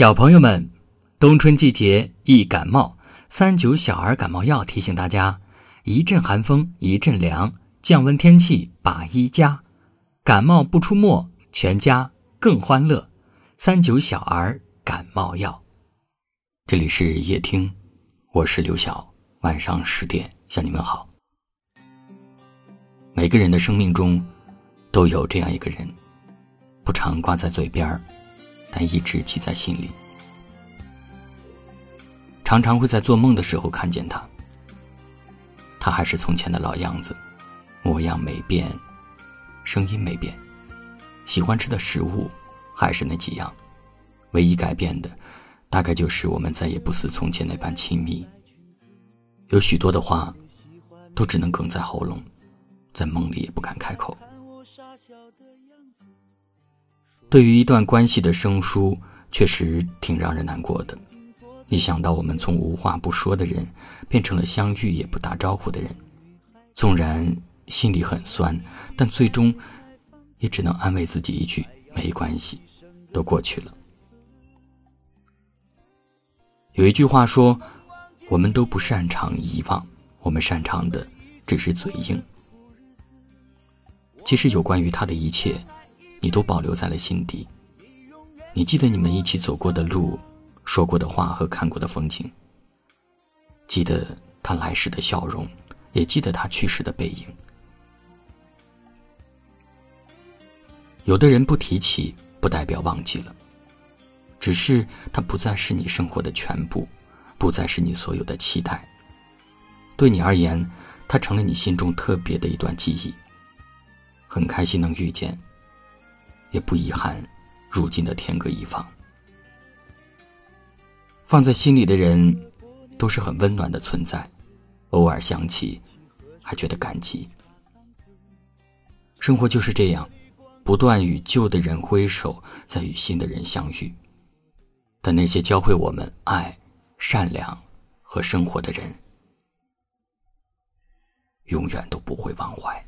小朋友们，冬春季节易感冒，三九小儿感冒药提醒大家：一阵寒风一阵凉，降温天气把衣加，感冒不出没，全家更欢乐。三九小儿感冒药。这里是夜听，我是刘晓，晚上十点向你们好。每个人的生命中，都有这样一个人，不常挂在嘴边儿。但一直记在心里，常常会在做梦的时候看见他。他还是从前的老样子，模样没变，声音没变，喜欢吃的食物还是那几样，唯一改变的，大概就是我们再也不似从前那般亲密。有许多的话，都只能哽在喉咙，在梦里也不敢开口。对于一段关系的生疏，确实挺让人难过的。一想到我们从无话不说的人，变成了相遇也不打招呼的人，纵然心里很酸，但最终也只能安慰自己一句：没关系，都过去了。有一句话说：“我们都不擅长遗忘，我们擅长的只是嘴硬。”其实，有关于他的一切。你都保留在了心底。你记得你们一起走过的路，说过的话和看过的风景。记得他来时的笑容，也记得他去时的背影。有的人不提起，不代表忘记了，只是他不再是你生活的全部，不再是你所有的期待。对你而言，他成了你心中特别的一段记忆。很开心能遇见。也不遗憾，如今的天各一方。放在心里的人，都是很温暖的存在，偶尔想起，还觉得感激。生活就是这样，不断与旧的人挥手，再与新的人相遇。但那些教会我们爱、善良和生活的人，永远都不会忘怀。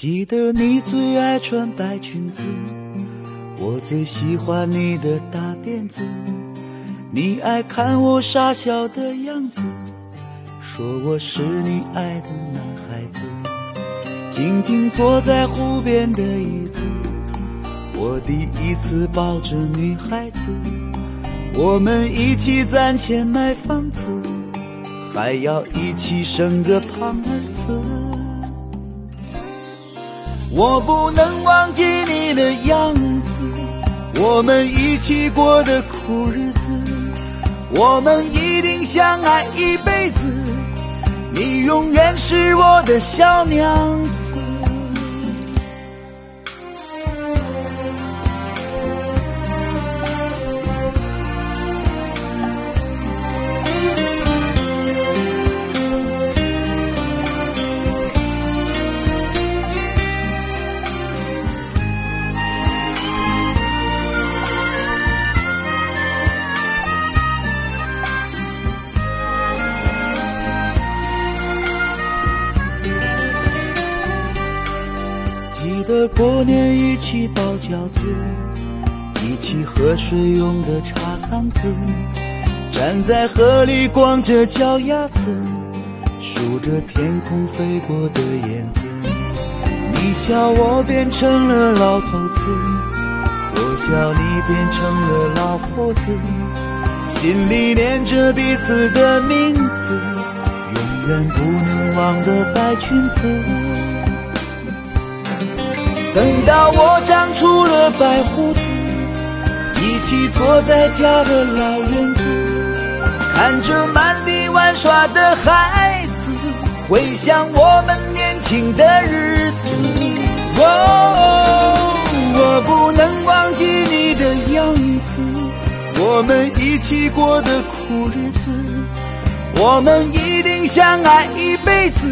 记得你最爱穿白裙子，我最喜欢你的大辫子。你爱看我傻笑的样子，说我是你爱的男孩子。静静坐在湖边的椅子，我第一次抱着女孩子。我们一起攒钱买房子，还要一起生个胖儿子。我不能忘记你的样子，我们一起过的苦日子，我们一定相爱一辈子，你永远是我的小娘子。的过年一起包饺子，一起喝水用的茶缸子，站在河里光着脚丫子，数着天空飞过的燕子。你笑我变成了老头子，我笑你变成了老婆子，心里念着彼此的名字，永远不能忘的白裙子。等到我长出了白胡子，一起坐在家的老院子，看着满地玩耍的孩子，回想我们年轻的日子。哦，我不能忘记你的样子，我们一起过的苦日子，我们一定相爱一辈子。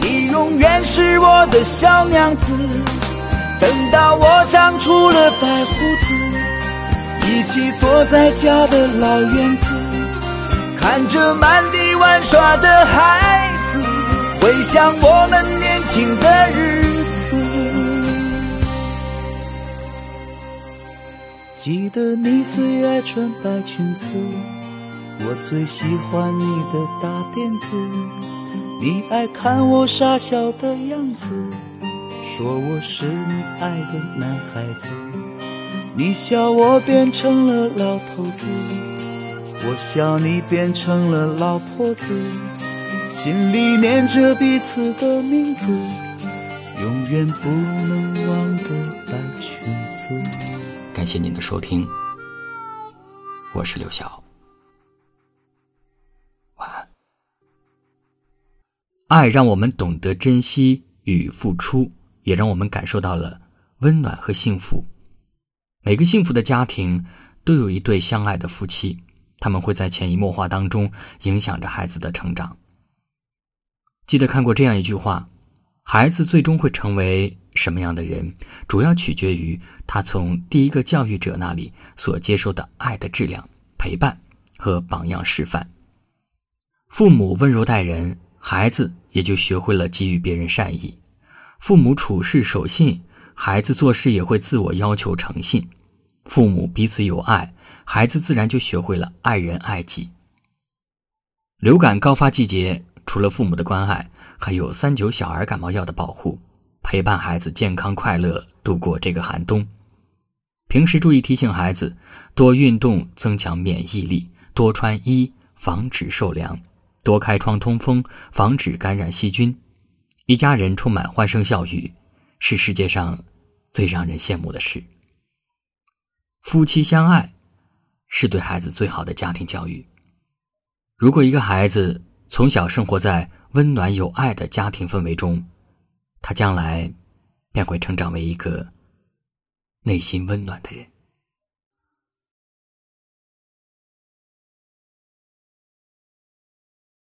你永远是我的小娘子。等到我长出了白胡子，一起坐在家的老院子，看着满地玩耍的孩子，回想我们年轻的日子。记得你最爱穿白裙子，我最喜欢你的大辫子，你爱看我傻笑的样子。说我是你爱的男孩子，你笑我变成了老头子，我笑你变成了老婆子，心里念着彼此的名字，永远不能忘的白裙子。感谢您的收听，我是刘晓，爱让我们懂得珍惜与付出。也让我们感受到了温暖和幸福。每个幸福的家庭都有一对相爱的夫妻，他们会在潜移默化当中影响着孩子的成长。记得看过这样一句话：孩子最终会成为什么样的人，主要取决于他从第一个教育者那里所接受的爱的质量、陪伴和榜样示范。父母温柔待人，孩子也就学会了给予别人善意。父母处事守信，孩子做事也会自我要求诚信；父母彼此有爱，孩子自然就学会了爱人爱己。流感高发季节，除了父母的关爱，还有三九小儿感冒药的保护，陪伴孩子健康快乐度过这个寒冬。平时注意提醒孩子多运动，增强免疫力；多穿衣，防止受凉；多开窗通风，防止感染细菌。一家人充满欢声笑语，是世界上最让人羡慕的事。夫妻相爱，是对孩子最好的家庭教育。如果一个孩子从小生活在温暖有爱的家庭氛围中，他将来便会成长为一个内心温暖的人。